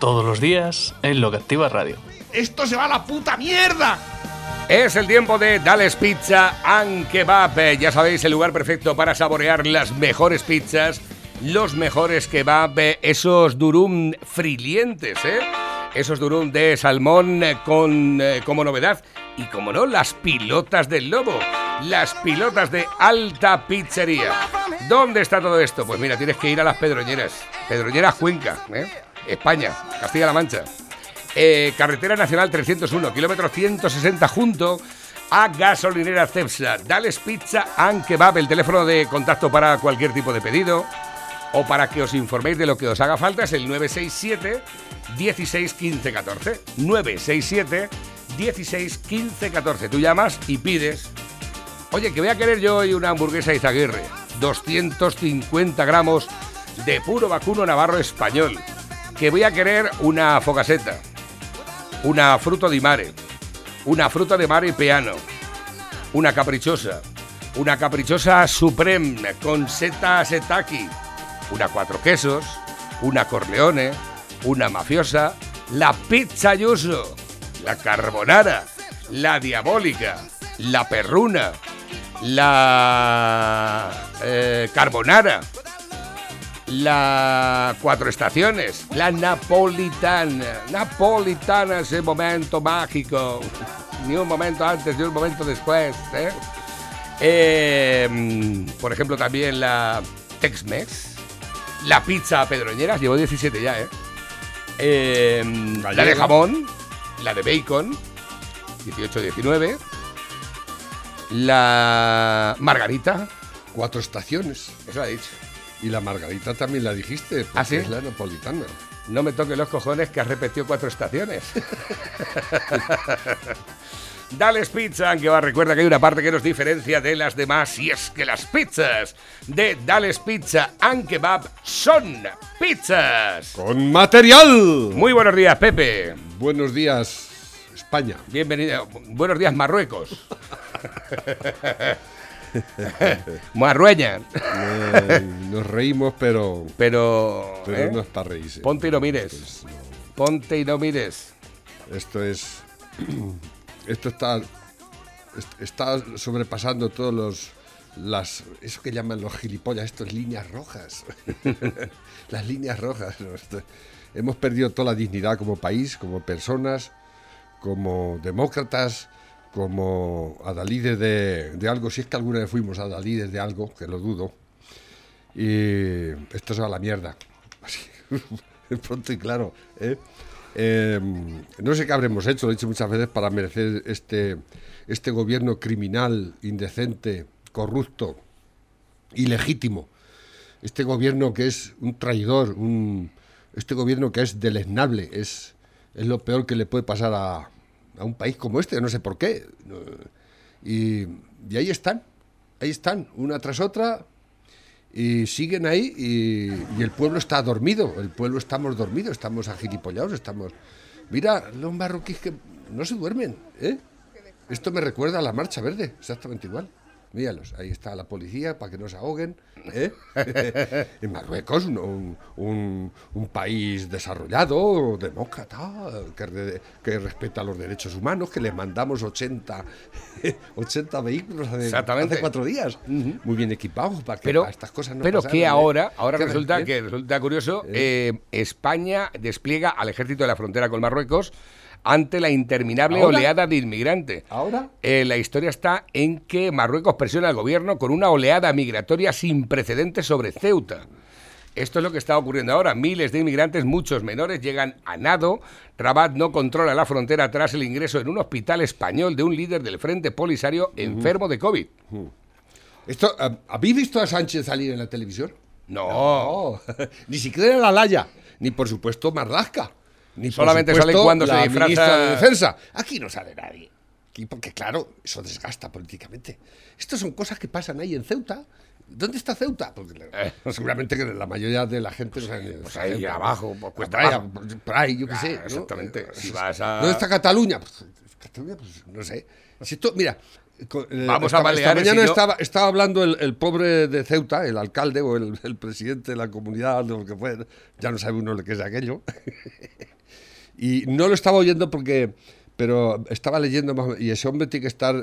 Todos los días en Lo que Activa Radio. ¡Esto se va a la puta mierda! Es el tiempo de Dales Pizza and Kebab. Ya sabéis, el lugar perfecto para saborear las mejores pizzas, los mejores kebab, esos durum frilientes, ¿eh? Esos durum de salmón con, eh, como novedad. Y como no, las pilotas del lobo. Las pilotas de alta pizzería. ¿Dónde está todo esto? Pues mira, tienes que ir a las Pedroñeras. Pedroñeras Cuenca, ¿eh? España, Castilla-La Mancha. Eh, carretera Nacional 301, kilómetro 160 junto a Gasolinera Cepsa. Dales Pizza and Kebab, el teléfono de contacto para cualquier tipo de pedido o para que os informéis de lo que os haga falta es el 967 16 15 14. 967 16 15 14. Tú llamas y pides. Oye, que voy a querer yo hoy una hamburguesa Izaguirre. 250 gramos de puro vacuno navarro español. Que voy a querer una focaseta. Una fruto di mare. Una fruta de mare piano. Una caprichosa. Una caprichosa supreme con seta setaki. Una cuatro quesos. Una corleone. Una mafiosa. La pizza yuso. La carbonara. La diabólica. La perruna. La eh, carbonara. La Cuatro Estaciones, la Napolitana. Napolitana, ese momento mágico. Ni un momento antes, ni un momento después. ¿eh? Eh, mm, por ejemplo, también la Tex-Mex. La pizza Pedroñeras, llevo 17 ya, ¿eh? Eh, la de jamón, la de bacon, 18-19. La Margarita, Cuatro estaciones. eso lo ha dicho. Y la margarita también la dijiste. porque ¿Ah, sí? Es la napolitana. No me toque los cojones que has repetido cuatro estaciones. Dales Pizza, que va, recuerda que hay una parte que nos diferencia de las demás y es que las pizzas de Dales Pizza and Kebab son pizzas. ¡Con material! Muy buenos días, Pepe. Buenos días, España. Bienvenido. Buenos días, Marruecos. Marrueña. Eh, nos reímos, pero, Pero. pero ¿eh? no es para reírse. Ponte y no mires. Pues no. Ponte y no mires. Esto es. Esto está. est- Está sobrepasando todos los. Las, eso que llaman los gilipollas, esto es líneas rojas. Las líneas rojas. ¿no? Esto- hemos perdido toda la dignidad como país, como personas, como demócratas, como adalides de, de algo. Si es que alguna vez fuimos adalides de algo, que lo dudo. Y esto se va a la mierda. Así, pronto y claro. ¿eh? Eh, no sé qué habremos hecho, lo he dicho muchas veces, para merecer este, este gobierno criminal, indecente, corrupto, ilegítimo. Este gobierno que es un traidor, un, este gobierno que es deleznable, es, es lo peor que le puede pasar a, a un país como este, no sé por qué. Y, y ahí están, ahí están, una tras otra, y siguen ahí y, y el pueblo está dormido, el pueblo estamos dormidos, estamos agilipollados, estamos... Mira, los marroquíes que no se duermen, ¿eh? Esto me recuerda a la Marcha Verde, exactamente igual. Míralos, ahí está la policía para que no se ahoguen. ¿eh? en Marruecos, un, un- un- un país desarrollado, demócrata, que, re- que respeta los derechos humanos, que le mandamos 80, 80 vehículos hace, cuatro días, muy bien equipados para que Pero, para estas cosas no pero pasaran, que ¿eh? ahora, ahora ¿Qué resulta eh? que resulta curioso, eh, España despliega al ejército de la frontera con Marruecos ante la interminable ¿Ahora? oleada de inmigrantes. ¿Ahora? Eh, la historia está en que Marruecos presiona al gobierno con una oleada migratoria sin precedentes sobre Ceuta. Esto es lo que está ocurriendo ahora. Miles de inmigrantes, muchos menores, llegan a nado. Rabat no controla la frontera tras el ingreso en un hospital español de un líder del Frente Polisario enfermo de COVID. Esto, ¿hab- ¿Habéis visto a Sánchez salir en la televisión? No. No, ni siquiera la Laya, ni por supuesto Marlaska. Ni Solamente sale supuesto, cuando se la disfraza- ministra de Defensa. Aquí no sale nadie. Aquí porque, claro, eso desgasta políticamente. Estas son cosas que pasan ahí en Ceuta. ¿Dónde está Ceuta? Porque Eh. seguramente que la mayoría de la gente no sabe ni- Pues ahí Ceuta, abajo, ¿no? pues cuesta por, abajo. por ahí, yo qué Ah, sé. ¿no? exactamente. Eh, Si vas a- ¿Dónde está Cataluña? Pues, Cataluña, pues no sé. Si esto, mira, eh, Vamos esta, a esta Baleares mañana y no- estaba, estaba hablando el, el pobre de Ceuta, el alcalde o el, el presidente de la comunidad, lo que fue, ya no sabe uno lo que es aquello. y no lo estaba oyendo porque, pero estaba leyendo más, y ese hombre tiene que estar,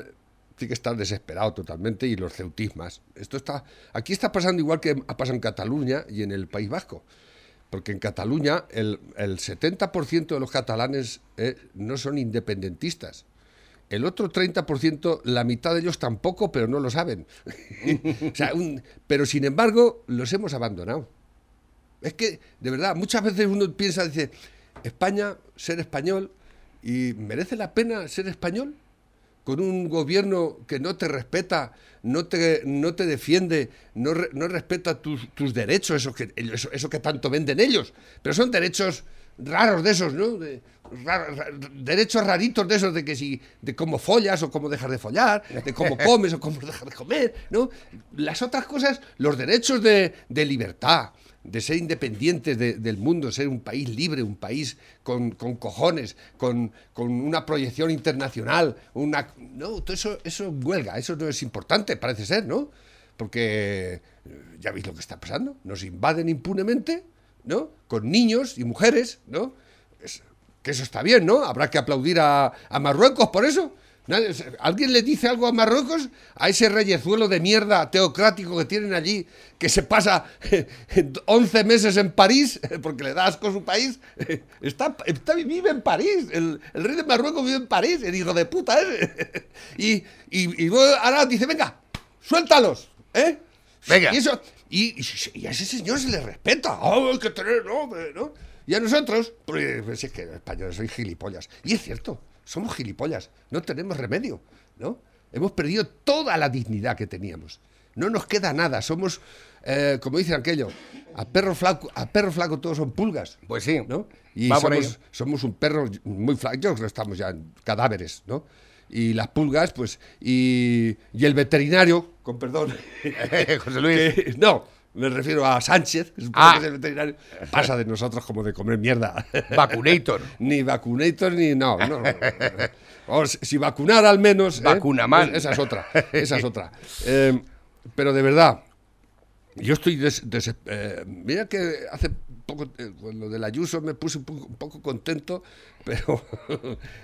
tiene que estar desesperado totalmente y los ceutismas. Esto está, aquí está pasando igual que ha pasado en Cataluña y en el País Vasco. Porque en Cataluña el, el 70% de los catalanes eh, no son independentistas. El otro 30%, la mitad de ellos tampoco, pero no lo saben. O sea, un- pero sin embargo, los hemos abandonado. Es que, de verdad, muchas veces uno piensa, dice, España, ser español, y merece la pena ser español con un gobierno que no te respeta, no te, no te defiende, no, re- no respeta tus, tus derechos, eso que, eso, eso que tanto venden ellos. Pero son derechos raros de esos, ¿no? De- derechos raritos de esos de que si de cómo follas o cómo dejas de follar, de cómo comes o cómo dejas de comer, ¿no? Las otras cosas, los derechos de, de libertad, de ser independientes de- del mundo, ser un país libre, un país con, con cojones, con, con una proyección internacional, una no, todo eso, eso huelga, eso no es importante, parece ser, ¿no? Porque eh, ya veis lo que está pasando, nos invaden impunemente, ¿no? Con niños y mujeres, ¿no? Que eso está bien, ¿no? Habrá que aplaudir a, a Marruecos por eso. ¿Alguien le dice algo a Marruecos? A ese reyezuelo de mierda teocrático que tienen allí, que se pasa 11 meses en París, porque le da asco su país. Está, está- vive en París. El, el rey de Marruecos vive en París, el hijo de puta ese. Y, y, ahora dice, venga, suéltalos, ¿eh? Venga. Y, eso, y, a ese señor se le respeta. Oh, hay que tener nombre, ¿no? Y a nosotros, pues, pues es que los españoles soy gilipollas. Y es cierto, somos gilipollas. No tenemos remedio, ¿no? Hemos perdido toda la dignidad que teníamos. No nos queda nada. Somos, eh, como dicen aquello, a perro flaco, a perro flaco todos son pulgas. Pues sí. ¿no? Y somos, somos un perro muy flaco, yo estamos ya en cadáveres, ¿no? Y las pulgas, pues, y, y el veterinario, con perdón, José Luis. que- no, me refiero a Sánchez, que supongo Ah. que es el veterinario, pasa de nosotros como de comer mierda. Vacunator. ni vacunator, ni no, no. O si vacunar al menos. ¿eh? Vacunaman. Es- Esa es otra, esa es otra. Eh, pero de verdad, yo estoy des- des- eh, mira que hace poco, eh, con lo del Ayuso me puse un poco, un poco contento, pero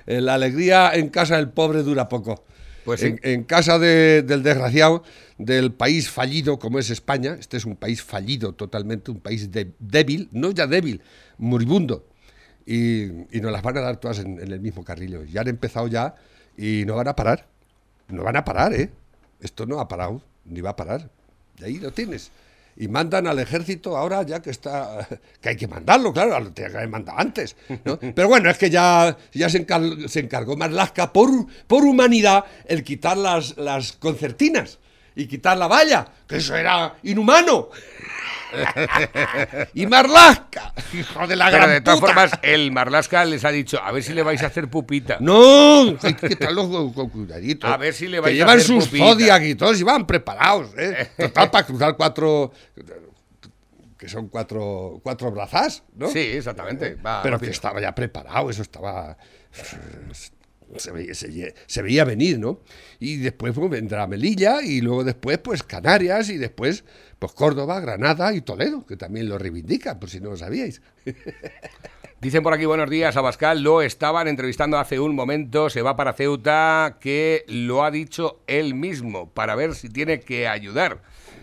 eh, la alegría en casa del pobre dura poco. Pues en, casa de- del desgraciado, del país fallido como es España, este es un país fallido totalmente, un país de- débil, no ya débil, moribundo. Y, nos las van a dar todas en, el mismo carrillo. Ya han empezado ya y no van a parar. No van a parar, ¿eh? Esto no ha parado, ni va a parar. Y ahí lo tienes. Y mandan al ejército ahora ya que está... Que hay que mandarlo, claro, lo tenía que haber mandado antes. ¿no? Pero bueno, es que ya, ya se, encar- se encargó Marlaska por, por humanidad el quitar las, las concertinas y quitar la valla, que eso era inhumano. y Marlaska, hijo de la Pero gran de todas puta. formas, el Marlasca les ha dicho, a ver si le vais a hacer pupita. No, hay que quitarlos con, con cuidadito. A ver si le Que vais a llevan hacer sus pupita. Zodiac y todos, y van preparados, ¿eh? Total, para cruzar cuatro... Que son cuatro, cuatro brazas, ¿no? Sí, exactamente. va Pero que estaba ya preparado, eso estaba... Se veía, se- se veía venir, ¿no? Y después pues, vendrá Melilla y luego después pues Canarias y después pues Córdoba, Granada y Toledo, que también lo reivindican, por si no lo sabíais. Dicen por aquí buenos días a Bascal, lo estaban entrevistando hace un momento, se va para Ceuta, que lo ha dicho él mismo, para ver si tiene que ayudar.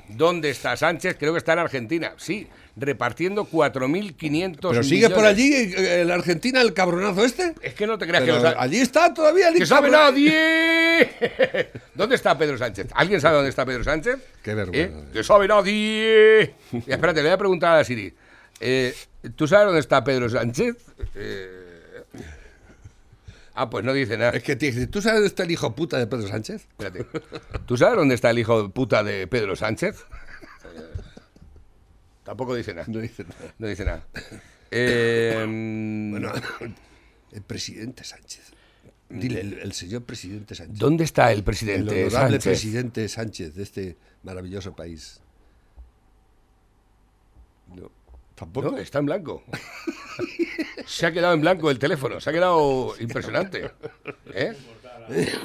¿Dónde está Sánchez? Creo que está en Argentina, sí, repartiendo 4.500 Pero sigue por allí eh, en Argentina el cabronazo este. Es que no te creas Pero que lo sa- allí está todavía el ¡Que sabe nadie! ¿Dónde está Pedro Sánchez? ¿Alguien sabe dónde está Pedro Sánchez? Qué vergüenza. ¿Eh? ¡Que sabe nadie! Y espérate, le voy a preguntar a Siri. Eh, ¿Tú sabes dónde está Pedro Sánchez? Eh, Ah, pues no dice nada. Es que te dice, ¿tú sabes dónde está el hijo puta de Pedro Sánchez? Espérate. ¿Tú sabes dónde está el hijo puta de Pedro Sánchez? Tampoco dice nada. No dice nada. No dice nada. Eh, Bueno, el presidente Sánchez. Dile, el, el señor presidente Sánchez. ¿Dónde está el El presidente honorable Sánchez? presidente Sánchez de este maravilloso país. No, tampoco. No, está en blanco. se ha quedado en blanco el teléfono, se ha quedado impresionante. ¿Eh?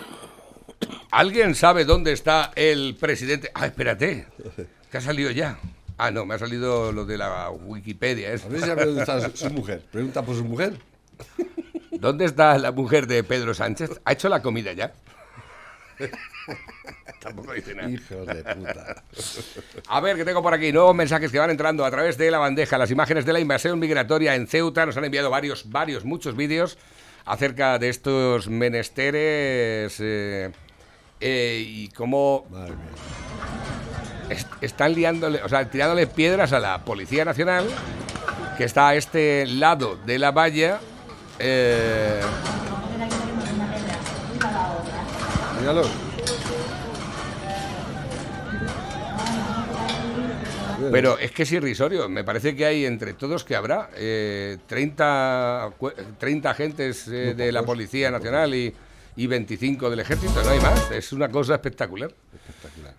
¿Alguien sabe dónde está el presidente? Ah, espérate, que ha salido ya. Ah, no, me ha salido lo de la Wikipedia. Sabe dónde está su, su mujer. Pregunta por su mujer. ¿Dónde está la mujer de Pedro Sánchez? ¿Ha hecho la comida ya? Tampoco dice nada. Hijos de puta. A ver, que tengo por aquí nuevos mensajes que van entrando a través de la bandeja. Las imágenes de la invasión migratoria en Ceuta nos han enviado varios, varios, muchos vídeos acerca de estos menesteres eh, eh, y cómo Madre mía. Est- están liándole, o sea, tirándole piedras a la Policía Nacional que está a este lado de la valla. eh, Míralo. Pero es que es irrisorio. Me parece que hay entre todos que habrá eh, 30, cu- 30 agentes eh, de la Policía Nacional y, y 25 del Ejército. No hay más. Es una cosa espectacular.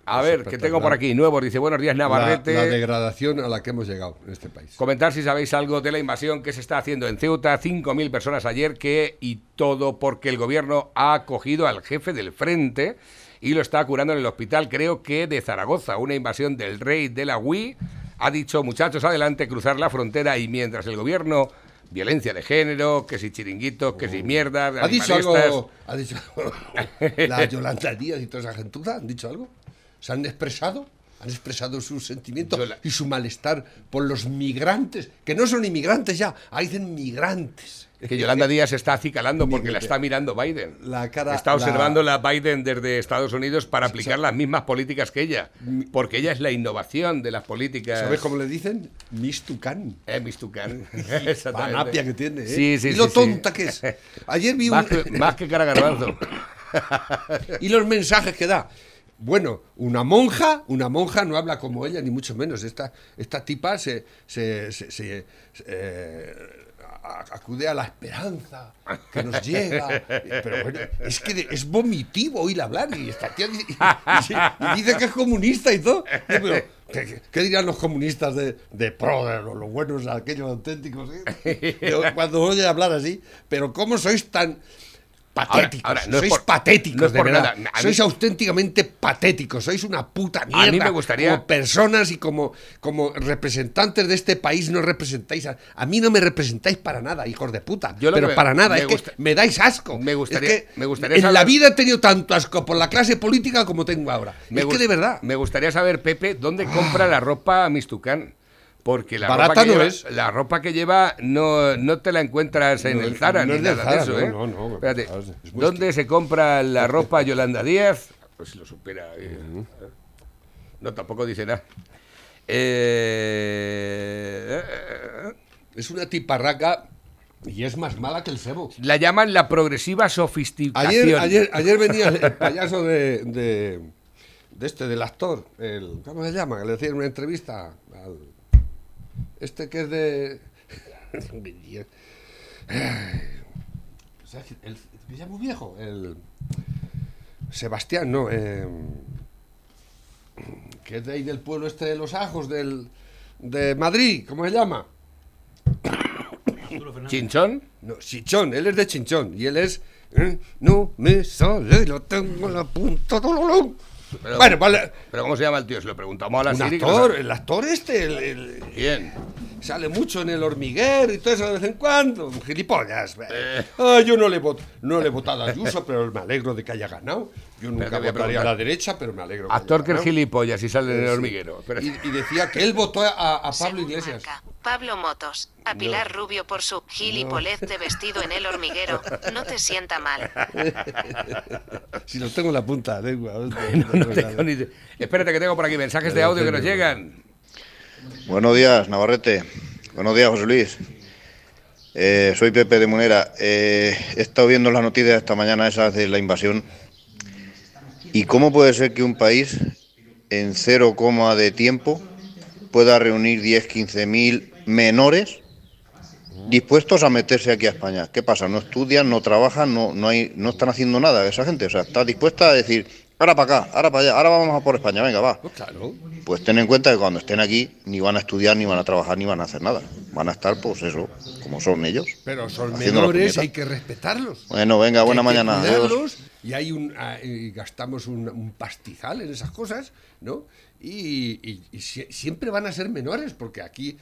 A ver, que tengo por aquí nuevos. Dice, buenos días, Navarrete. la degradación a la que hemos llegado en este país. Comentar si sabéis algo de la invasión que se está haciendo en Ceuta. 5.000 personas ayer que y todo porque el gobierno ha acogido al jefe del frente y lo está curando en el hospital, creo que de Zaragoza. Una invasión del rey de la UI. Ha dicho, muchachos, adelante, cruzar la frontera y mientras el gobierno... Violencia de género, que si chiringuitos, que si mierda, ¿Ha dicho algo? ¿Ha dicho algo? La Yolanda Díaz y toda esa gentuza han dicho algo? ¿Se han expresado? ¿Han expresado sus sentimientos Yola- y su malestar por los migrantes? Que no son inmigrantes ya, ahí dicen migrantes. Que Yolanda Díaz está acicalando porque la está mirando Biden. La cara- está la- observando la... Biden desde Estados Unidos para aplicar las mismas políticas que ella. Porque ella es la innovación de las políticas. ¿Sabes cómo le dicen? Mistucán. Eh, Miss Tucán. Panapia que tiene, ¿eh? Sí, sí, y lo sí, tonta que es. Ayer vi un... Más que, más que cara garbanzo. y los mensajes que da. Bueno, una monja, una monja no habla como ella, ni mucho menos. Esta, esta tipa se, se- se- se- eh, acude a la esperanza que nos llega. Pero bueno, es que es vomitivo oír hablar y esta tía dice, y- dice que es comunista y todo. Pero, ¿qué, qué- dirán los comunistas de, de pro, de los, los buenos, aquellos auténticos? eh? Cuando oye hablar así, pero ¿cómo sois tan patéticos? ahora, no sois por- patéticos, no es de por verdad. nada. A mí- Sois auténticamente patéticos, sois una puta mierda. mí me gustaría- Como personas y como, como representantes de este país no representáis. A, a mí no me representáis para nada, hijos de puta. Yo pero me- para nada, me es gusta- que me dais asco. me gustaría- Es que me gustaría En saber- la vida he tenido tanto asco por la clase política como tengo ahora. Me es que de verdad. Me gustaría saber, Pepe, ¿dónde compra la ropa Miss Tucán? Porque la Barata ropa que no lleva, es. la ropa que lleva no, no te la encuentras en No, el Zara no ni es nada Zara, de eso, ¿eh? no, no, Espérate, es- es muy ¿dónde se compra la ropa Yolanda Díaz? Pues lo supera. eh. No, tampoco dice nada. Eh, Es una tiparraca y es más mala que el cebo. la llaman la progresiva sofisticación. Ayer, ayer, ayer venía el, payaso de, de, de este, del actor, el, ¿cómo se llama? Le hacía una entrevista al, este que es de... O sea, el, ya muy viejo, el Sebastián, no, eh, que es de ahí del pueblo este de los ajos, del, de Madrid, ¿cómo se llama? ¿Chinchón? No, Chichón, él es de Chinchón y él es. eh, No me sale, lo tengo en la punta. Pero- Bueno, vale. ¿Pero cómo se llama el tío? Se lo preguntamos a la Un Siri, que actor, el actor este, el- el- ¿Quién? sale mucho en el hormiguero y todo eso de vez en cuando. Un gilipollas. Eh. Ah, yo no le, vot- no le he votado a Ayuso, pero me alegro de que haya ganado. Yo nunca votaría a la derecha, pero me alegro. que Actor haya que es ganado. gilipollas y sale en el Sí. hormiguero. Y, y decía que él votó a, a Pablo Según Iglesias. marca, Pablo Motos. A Pilar Rubio por su gilipolez de vestido en el hormiguero. No te sienta mal. Si lo tengo en la punta de lengua. No tengo ni idea. Espérate que tengo por aquí mensajes de audio que nos llegan. Buenos días, Navarrete. Buenos días, José Luis. Eh, soy Pepe de Munera. Eh, he estado viendo las noticias esta mañana esas de la invasión. ¿Y cómo puede ser que un país en cero coma de tiempo pueda reunir 10, 15 mil menores dispuestos a meterse aquí a España. ¿Qué pasa? No estudian, no trabajan, no, no, hay, no están haciendo nada esa gente. O sea, está dispuesta a decir, ahora para acá, ahora para allá, ahora vamos a por España, venga, va. Pues claro. Pues ten en cuenta que cuando estén aquí ni van a estudiar, ni van a trabajar, ni van a hacer nada. Van a estar, pues eso, como son ellos. Pero son menores, hay que respetarlos. Bueno, venga, buena hay que mañana. cuidarlos, y hay un ah, y gastamos un, un pastizal en esas cosas, ¿no? Y, y- y sie- siempre van a ser menores, porque aquí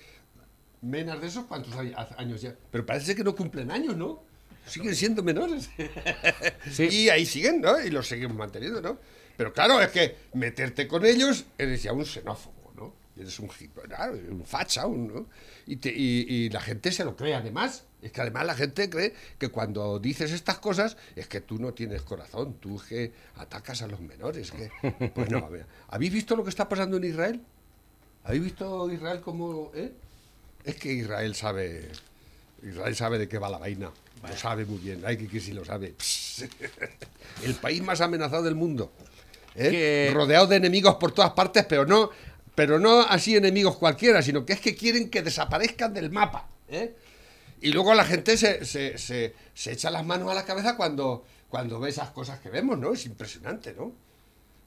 menos de esos cuántos hay- años ya. Pero parece que no cumplen años, ¿no? Siguen siendo menores. Y ahí siguen, ¿no? Y los seguimos manteniendo, ¿no? Pero claro, es que meterte con ellos eres ya un xenófobo, ¿no? Eres un, claro, un facha, un, ¿no? Y, te- y- y la gente se lo cree además. Es que además la gente cree que cuando dices estas cosas es que tú no tienes corazón, tú que atacas a los menores. Que... Pues no, a ver, ¿habéis visto lo que está pasando en Israel? ¿Habéis visto Israel como... eh? Es que Israel sabe... Israel sabe de qué va la vaina. Lo sabe muy bien. Hay que que sí lo sabe. El país más amenazado del mundo. ¿eh? Que- Rodeado de enemigos por todas partes, pero no, pero no así enemigos cualquiera, sino que es que quieren que desaparezcan del mapa. ¿eh? Y luego la gente se, se, se- se echa las manos a la cabeza cuando, cuando ve esas cosas que vemos, ¿no? Es impresionante, ¿no?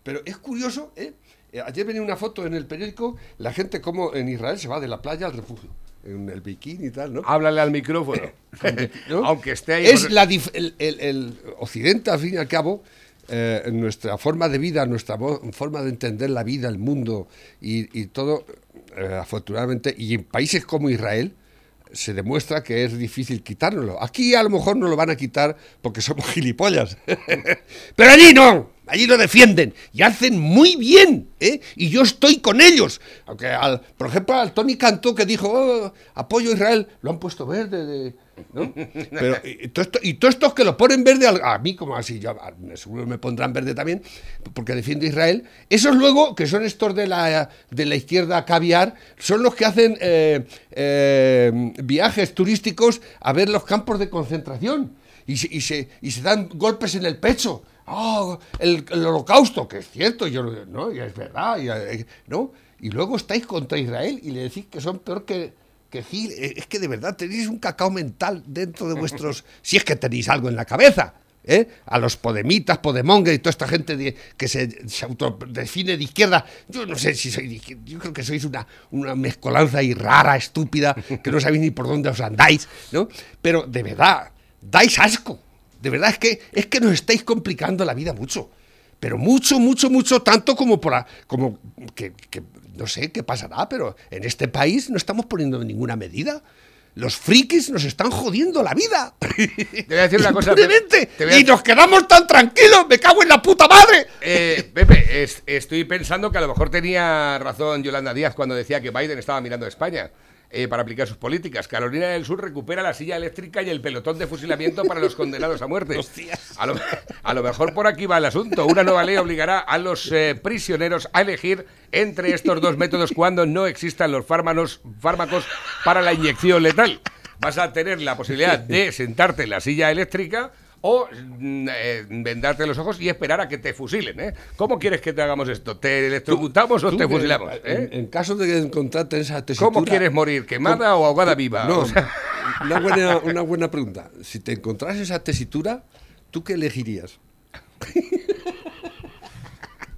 Pero es curioso, ¿eh? Eh, Ayer venía una foto en el periódico, la gente como en Israel se va de la playa al refugio, en el bikini y tal, ¿no? Háblale al micrófono. ¿no? Aunque esté ahí. Es la dif- el, el- el occidente, al fin y al cabo, eh, nuestra forma de vida, nuestra forma de entender la vida, el mundo y, y todo, eh, afortunadamente, y en países como Israel, se demuestra que es difícil quitárnoslo. Aquí a lo mejor no lo van a quitar porque somos gilipollas. Pero allí no, allí lo defienden y hacen muy bien, ¿eh? Y yo estoy con ellos. Aunque, al, por ejemplo, al Tony Cantó que dijo, "Oh, apoyo a Israel, lo han puesto verde, de, y, y todo esto- y todos estos que lo ponen verde, a mí como así, yo, a- me- seguro me pondrán verde también, porque defiendo Israel, esos luego, que son estos de la, de la izquierda caviar, son los que hacen eh, eh, viajes turísticos a ver los campos de concentración y se, y se, y se dan golpes en el pecho. ¡Oh, el, holocausto! Que es cierto, yo, ¿no? Y es verdad, eh, ¿no? Y luego estáis contra Israel y le decís que son peor que, que Gil. Eh, Es que de verdad tenéis un cacao mental dentro de vuestros... si es que tenéis algo en la cabeza. ¿eh? A los podemitas, podemonger y toda esta gente que se, se autodefine de izquierda. Yo no sé si soy de izquierda. Yo creo que sois una, una mezcolanza ahí rara, estúpida, que no sabéis ni por dónde os andáis, ¿no? Pero de verdad, dais asco. De verdad es que, es que nos estáis complicando la vida mucho. Pero mucho, mucho, mucho, tanto como por como que, que no sé qué pasará, pero en este país no estamos poniendo ninguna medida. Los frikis nos están jodiendo la vida. Te voy a decir una cosa. Pepe, a- Y nos quedamos tan tranquilos. Me cago en la puta madre. Eh, Pepe, es- estoy pensando que a lo mejor tenía razón Yolanda Díaz cuando decía que Biden estaba mirando a España eh, para aplicar sus políticas. Carolina del Sur recupera la silla eléctrica y el pelotón de fusilamiento para los condenados a muerte. A lo, a lo mejor por aquí va el asunto. Una nueva ley obligará a los eh, prisioneros a elegir entre estos dos métodos cuando no existan los fármacos, fármacos para la inyección letal. Vas a tener la posibilidad de sentarte en la silla eléctrica o mm, eh, vendarte los ojos y esperar a que te fusilen. ¿eh? ¿Cómo quieres que te hagamos esto? ¿Te electrocutamos o te que, fusilamos? En, eh? en caso de que encontrarte en esa tesitura... ¿Cómo quieres morir? ¿Quemada o ahogada viva? No, O sea, una, buena, una buena pregunta. Si te encontrás esa tesitura, ¿tú qué elegirías?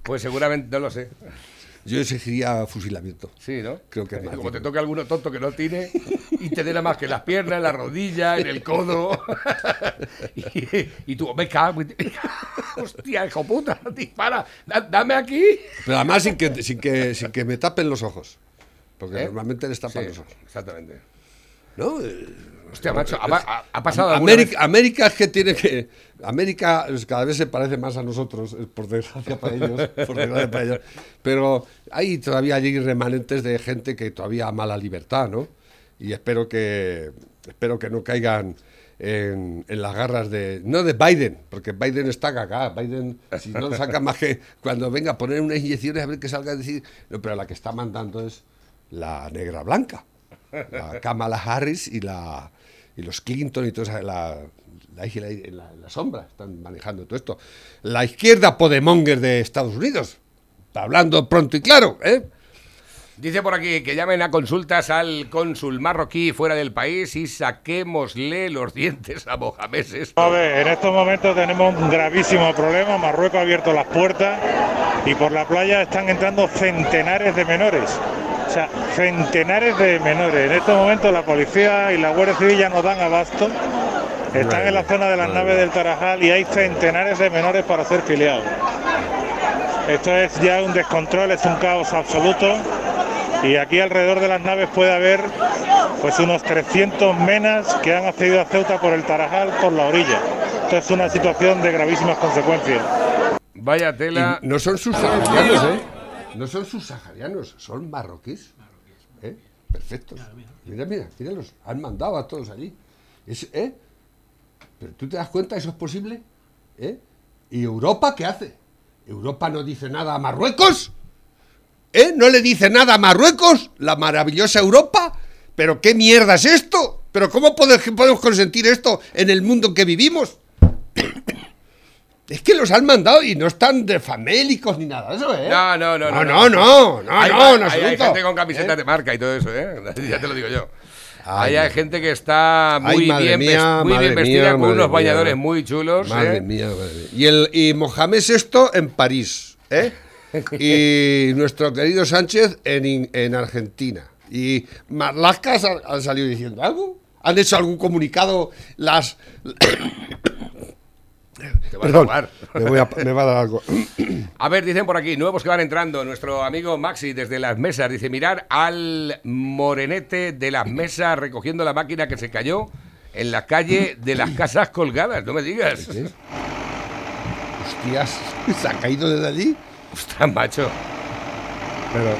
pues seguramente, no lo sé. Yo elegiría fusilamiento. Sí, ¿no? Creo que más como te toque alguno tonto que no tiene y te dé nada más que las piernas, en la rodilla, en el codo. y, y tú, me cago. en- Hostia, hijo puta, dispara. da- dame aquí. Pero además sin que, sin que, sin que me tapen los ojos. Porque ¿Eh? normalmente les tapan Sí, los ojos. exactamente. ¿No? Hostia, macho, ha, pasado América, vez- América es que tiene que. América cada vez se parece más a nosotros, por desgracia para ellos. por desgracia para ellos. Pero hay todavía allí remanentes de gente que todavía ama la libertad, ¿no? Y espero que, espero que no caigan en, en las garras de. No de Biden, porque Biden está cagada. Biden, si no saca más que cuando venga a poner unas inyecciones a ver qué salga a decir. No, pero la que está mandando es la negra blanca. La Kamala Harris y la y los Clinton y toda esa- la, la, la, la- sombra están manejando todo esto. La izquierda podemonger de Estados Unidos, hablando pronto y claro, ¿eh? Dice por aquí que llamen a consultas al cónsul marroquí fuera del país y saquémosle los dientes a Mohamed. A ver, en estos momentos tenemos un gravísimo problema. Marruecos ha abierto las puertas y por la playa están entrando centenares de menores. O sea, centenares de menores. En estos momentos la policía y la Guardia Civil ya no dan abasto. Están en la zona de las naves del Tarajal y hay centenares de menores para ser filiados. Esto es ya un descontrol, es un caos absoluto. Y aquí alrededor de las naves puede haber pues unos 300 menas que han accedido a Ceuta por el Tarajal por la orilla. Esto es una situación de gravísimas consecuencias. Vaya tela. Y no son subsaharianos, ¿eh? No son subsaharianos, son marroquíes. ¿eh? Perfectos. Mira, mira, míralos. Han mandado a todos allí. Es, ¿eh? Pero tú te das cuenta, ¿eso es posible? ¿Eh? ¿Y Europa qué hace? ¿Europa no dice nada a Marruecos? ¿Eh? ¿No le dice nada a Marruecos? La maravillosa Europa. ¿Pero qué mierda es esto? ¿Pero cómo pode- podemos consentir esto en el mundo en que vivimos? Es que los han mandado y no están de famélicos ni nada de eso, ¿eh? No, no, no, No, no. no, no, no, Hay- no, en hay, hay gente con camisetas ¿Eh? de marca y todo eso, ¿eh? Ya te lo digo yo. Ay, hay madre. gente que está Ay, muy madre bien, mía, muy bien vestida mía, con unos mía. bañadores muy chulos. Madre ¿eh? mía, madre mía. Y, el, y Mohamed VI en París, ¿eh? Y nuestro querido Sánchez en, In- en Argentina. ¿Y Marlaska han salido diciendo algo? ¿Han hecho algún comunicado las... A me, voy a- me va a dar algo. A ver, dicen por aquí, nuevos que van entrando. Nuestro amigo Maxi desde las mesas dice: mirar al morenete de las mesas recogiendo la máquina que se cayó en la calle de las casas colgadas. No me digas. ¿Qué? Hostias, ¿se ha caído desde allí? Ostras, macho. Pero...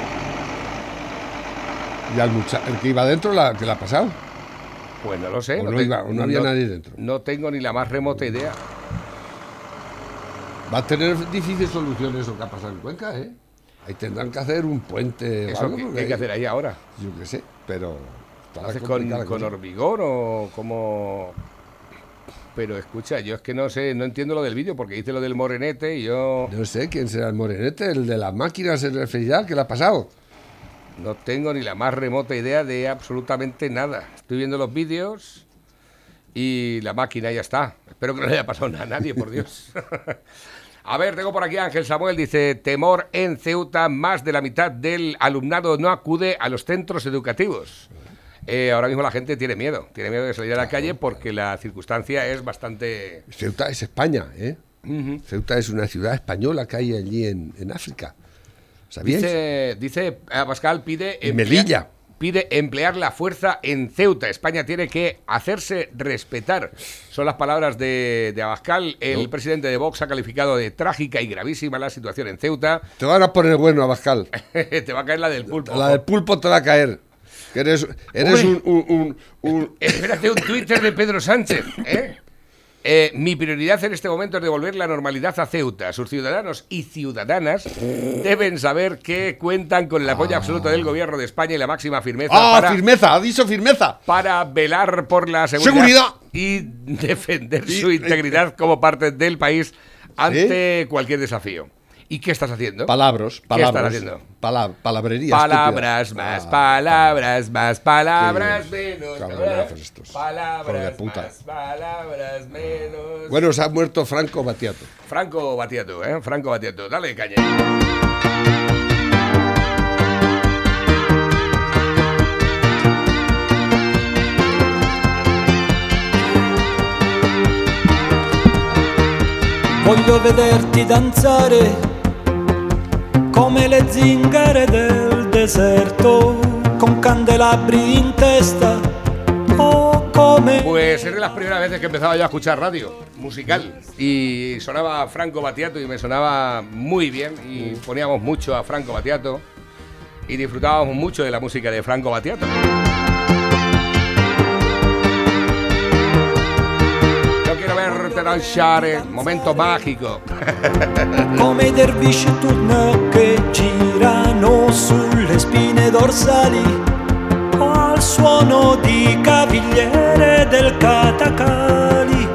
¿Y al muchacho, el que iba adentro, la, le ha pasado? Pues no lo sé. O no te- iba- o no había nadie dentro. No tengo ni la más remota idea. Va a tener difícil solución eso que ha pasado en Cuenca, ¿eh? Ahí tendrán que hacer un puente Eso, algo, ¿qué, porque qué hay que ahí- hacer ahí ahora? Yo qué sé, pero... está ¿Lo haces con, hormigón o como.? Pero escucha, yo es que no sé, no entiendo lo del vídeo porque dice lo del morenete y yo No sé quién será el morenete, el de las máquinas en refrigerar, ¿qué le ha pasado? no tengo ni la más remota idea de absolutamente nada. Estoy viendo los vídeos y la máquina ya está. Espero que no le haya pasado nada a nadie, por Dios. A ver, tengo por aquí a Ángel Samuel, dice, temor en Ceuta, más de la mitad del alumnado no acude a los centros educativos. Eh, ahora mismo la gente tiene miedo, tiene miedo de salir a la calle porque la circunstancia es bastante... Ceuta es España, ¿eh? Ceuta es una ciudad española que hay allí en, en África. ¿Sabíais? Dice, dice Pascal, pide... Y Melilla. Pide emplear la fuerza en Ceuta. España tiene que hacerse respetar. Son las palabras de, de Abascal. El presidente de Vox ha calificado de trágica y gravísima la situación en Ceuta. Te van a poner bueno, Abascal. Te va a caer la del pulpo. La del pulpo te va a caer. Que eres eres Uy. un, un, un- un- Espérate, un Twitter de Pedro Sánchez. ¿eh? Eh, mi prioridad en este momento es devolver la normalidad a Ceuta. Sus ciudadanos y ciudadanas deben saber que cuentan con el apoyo absoluto del gobierno de España y la máxima firmeza ¡Ah, para, firmeza! ¡Ha dicho firmeza! para velar por la seguridad, seguridad. y defender su integridad como parte del país ante cualquier desafío. ¿Y qué estás haciendo? Palabras, ¿Qué palabras. estás haciendo? Pala- palabrería. Palabras estúpida. más, Ah, palabras más, palabras menos. cabronazos estos. Palabras de puta. más, palabras menos. Bueno, se ha muerto Franco Batiato. Franco Batiato, ¿eh? Franco Batiato. Dale, caña. Voglio vederti danzare come le zingare del deserto, con candelabri in testa. Pues es de las primeras veces que empezaba yo a escuchar radio musical y sonaba Franco Batiato y me sonaba muy bien y poníamos mucho a Franco Batiato y disfrutábamos mucho de la música de Franco Batiato. Verte danzar, eh, momento mágico. come dervisci turno che girano sulle spine dorsali al suono di cavigliere del catacali.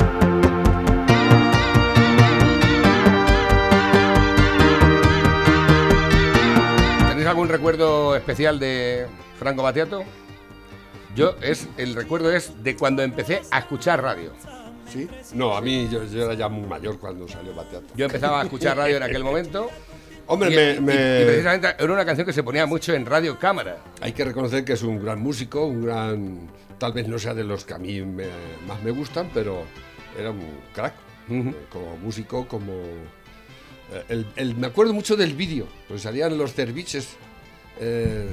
¿Tenéis algún recuerdo especial de Franco Battiato? Yo es el recuerdo es de cuando empecé a escuchar radio. ¿Sí? No, a mí yo, yo era ya muy mayor cuando salió Bateato. Yo empezaba a escuchar radio en aquel momento. Hombre, y, me- y- me- y precisamente era una canción que se ponía mucho en radio cámara. Hay que reconocer que es un gran músico, un gran. Tal vez no sea de los que a mí me- más me gustan, pero era un crack. Eh, Como músico, como. eh, el- el- me acuerdo mucho del vídeo, pues salían los cerviches, eh,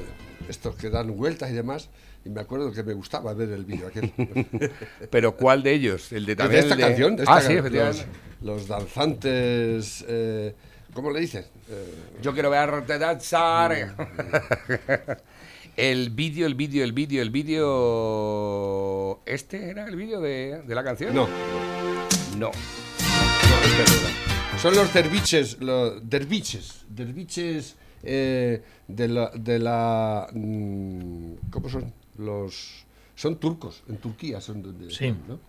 estos que dan vueltas y demás, y me acuerdo que me gustaba ver el vídeo aquel. Pero ¿cuál de ellos? El de de esta el de- canción, de esta ah, sí, efectivamente. Los, los danzantes. eh, ¿Cómo le dicen? Eh, Yo quiero verte danzar. Mm. el vídeo, el vídeo, el vídeo, el vídeo. ¿Este era el vídeo de, de la canción? no, No. no, este. Son los derviches, los derviches, derviches eh, de la, de la mm, ¿cómo son? Los son turcos, en Turquía son donde Sí. ¿no?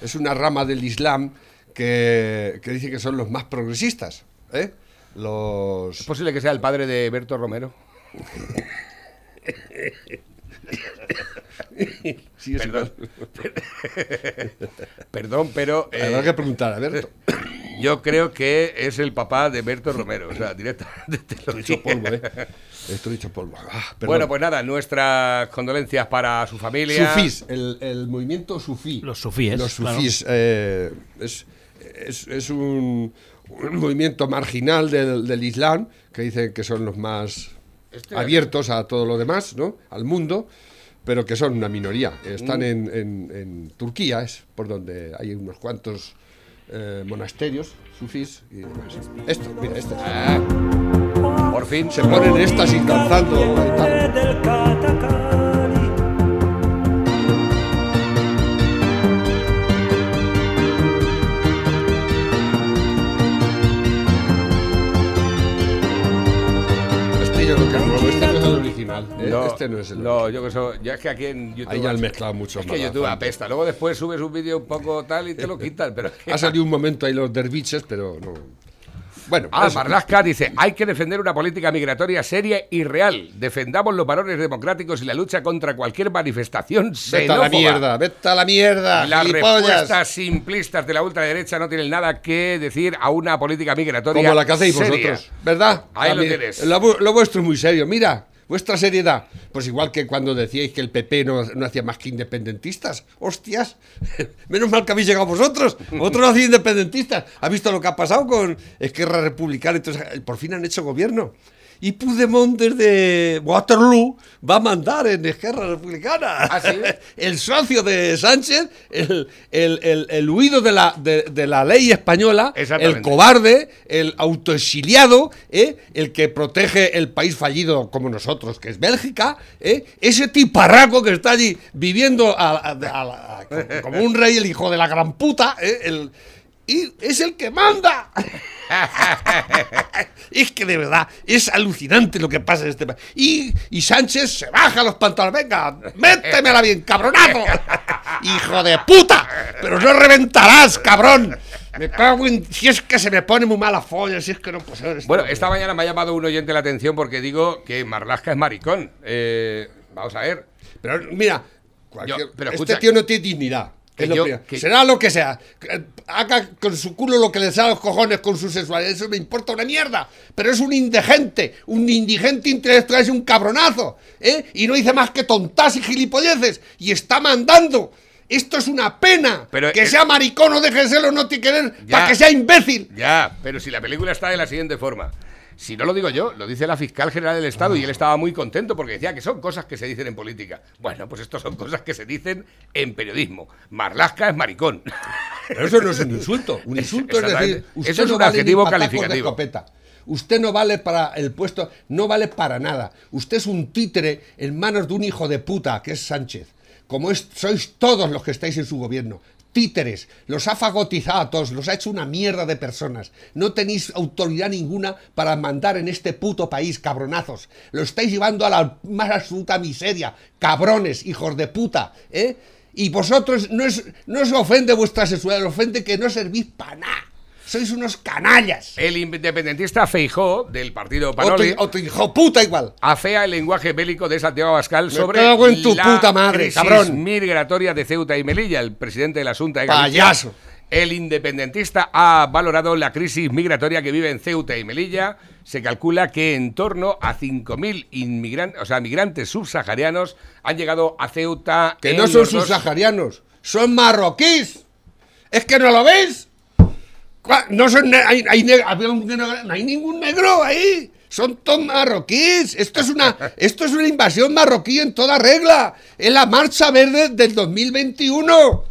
Es una rama del Islam que, que dice que son los más progresistas, ¿eh? Los ¿Es posible que sea el padre de Berto Romero? Sí, es Perdón. Perdón, pero eh, Habrá que preguntar, a ver. yo creo que es el papá de Berto Romero. O sea, directamente te lo Estoy digo. polvo, ¿eh? Estoy hecho polvo. Ah. Bueno, pues nada, nuestras condolencias para su familia. Sufís, el, el movimiento sufí. Los sufíes, Los claro. sufís. eh, es, es, es un, un movimiento marginal del, del Islam que dicen que son los más Este- abiertos a todo lo demás, ¿no? Al mundo, pero que son una minoría. Están Mm. en, en- en Turquía, es por donde hay unos cuantos eh, monasterios sufís y demás. Esto, mira, esto. Ah, por fin. Se ponen estas y danzando y tal. ¿Eh? No, este no es el no, yo que eso, ya es que aquí en YouTube. Ahí ya han mezclado mucho Es más que YouTube apesta. Luego después subes un vídeo un poco tal y te lo quitan. Pero Ha salido un momento ahí los derviches, pero no. Bueno, Ah. Marlaska dice, hay que defender una política migratoria seria y real. Defendamos los valores democráticos y la lucha contra cualquier manifestación vete a la xenófoba. mierda, vete a la mierda, Las gilipollas. respuestas simplistas de la ultraderecha no tienen nada que decir a una política migratoria Como la que hacéis seria. vosotros, ¿verdad? Ahí lo También. tienes. Lo, lo vuestro es muy serio, mira, vuestra seriedad. Pues igual que cuando decíais que el PP no, no hacía más que independentistas. ¡Hostias! Menos mal que habéis llegado vosotros. Vosotros no hacéis independentistas. ¿Has visto lo que ha pasado con Esquerra Republicana? Entonces, por fin han hecho gobierno. Y Puigdemont desde Waterloo va a mandar en Esquerra Republicana. ¿Ah, sí? El socio de Sánchez, el, el- el- el huido de la, de, de la ley española, el cobarde, el autoexiliado, ¿eh? el que protege el país fallido como nosotros, que es Bélgica, ¿eh? ese tiparraco que está allí viviendo a- a- como un rey, el hijo de la gran puta, ¿eh? el- y es el que manda. es que de verdad es alucinante lo que pasa en este país. Y, y Sánchez se baja los pantalones. Venga, métemela bien, cabronazo. Hijo de puta. Pero no reventarás, cabrón. Me cago en. Si es que se me pone muy mala folla, si es que no puede ser esto. Bueno, esta mañana me ha llamado un oyente la atención porque digo que Marlaska es maricón. Eh, vamos a ver. Pero mira, cualquier- Yo- pero este escucha- tío no tiene dignidad. Que es lo yo- primero. que- Será lo que sea. Haga con su culo lo que le salga a los cojones con su sexualidad. Eso me importa una mierda. Pero es un indigente. Un indigente intelectual. Es un cabronazo. ¿eh? Y no dice más que tontas y gilipolleces. Y está mandando. Esto es una pena. Pero que sea maricón o serlo no tiene que ver Ya. para que sea imbécil. Ya, pero si la película está de la siguiente forma. Si no lo digo yo, lo dice la fiscal general del Estado y él estaba muy contento porque decía que son cosas que se dicen en política. Bueno, pues esto son cosas que se dicen en periodismo. Marlaska es maricón. Pero eso no es un insulto. Un insulto es decir, usted Eso es no un vale adjetivo de calificativo. Usted no vale para el puesto, no vale para nada. Usted es un títere en manos de un hijo de puta, que es Sánchez. Como es, sois todos los que estáis en su gobierno. Títeres, los ha fagotizado a todos, los ha hecho una mierda de personas. No tenéis autoridad ninguna para mandar en este puto país, cabronazos. Lo estáis llevando a la más absoluta miseria. Cabrones, hijos de puta, ¿eh? Y vosotros no, es, no os ofende vuestra sexualidad, os ofende que no servís para nada. Sois unos canallas. El independentista Feijó, del partido Panoli, o tu hijo puta igual. afea el lenguaje bélico de Santiago Abascal sobre cago en tu la puta madre, crisis cabrón. migratoria de Ceuta y Melilla. El presidente de la Junta de Payaso. El independentista ha valorado la crisis migratoria que vive en Ceuta y Melilla. Se calcula que en torno a 5.000 inmigrantes, o sea, migrantes subsaharianos han llegado a Ceuta. Que en no son los dos- subsaharianos, son marroquíes. ¿Es que no lo veis? No son hay, no hay ningún negro ahí. Son todos marroquíes. Esto es una esto es una invasión marroquí en toda regla. Es la marcha verde del 2021.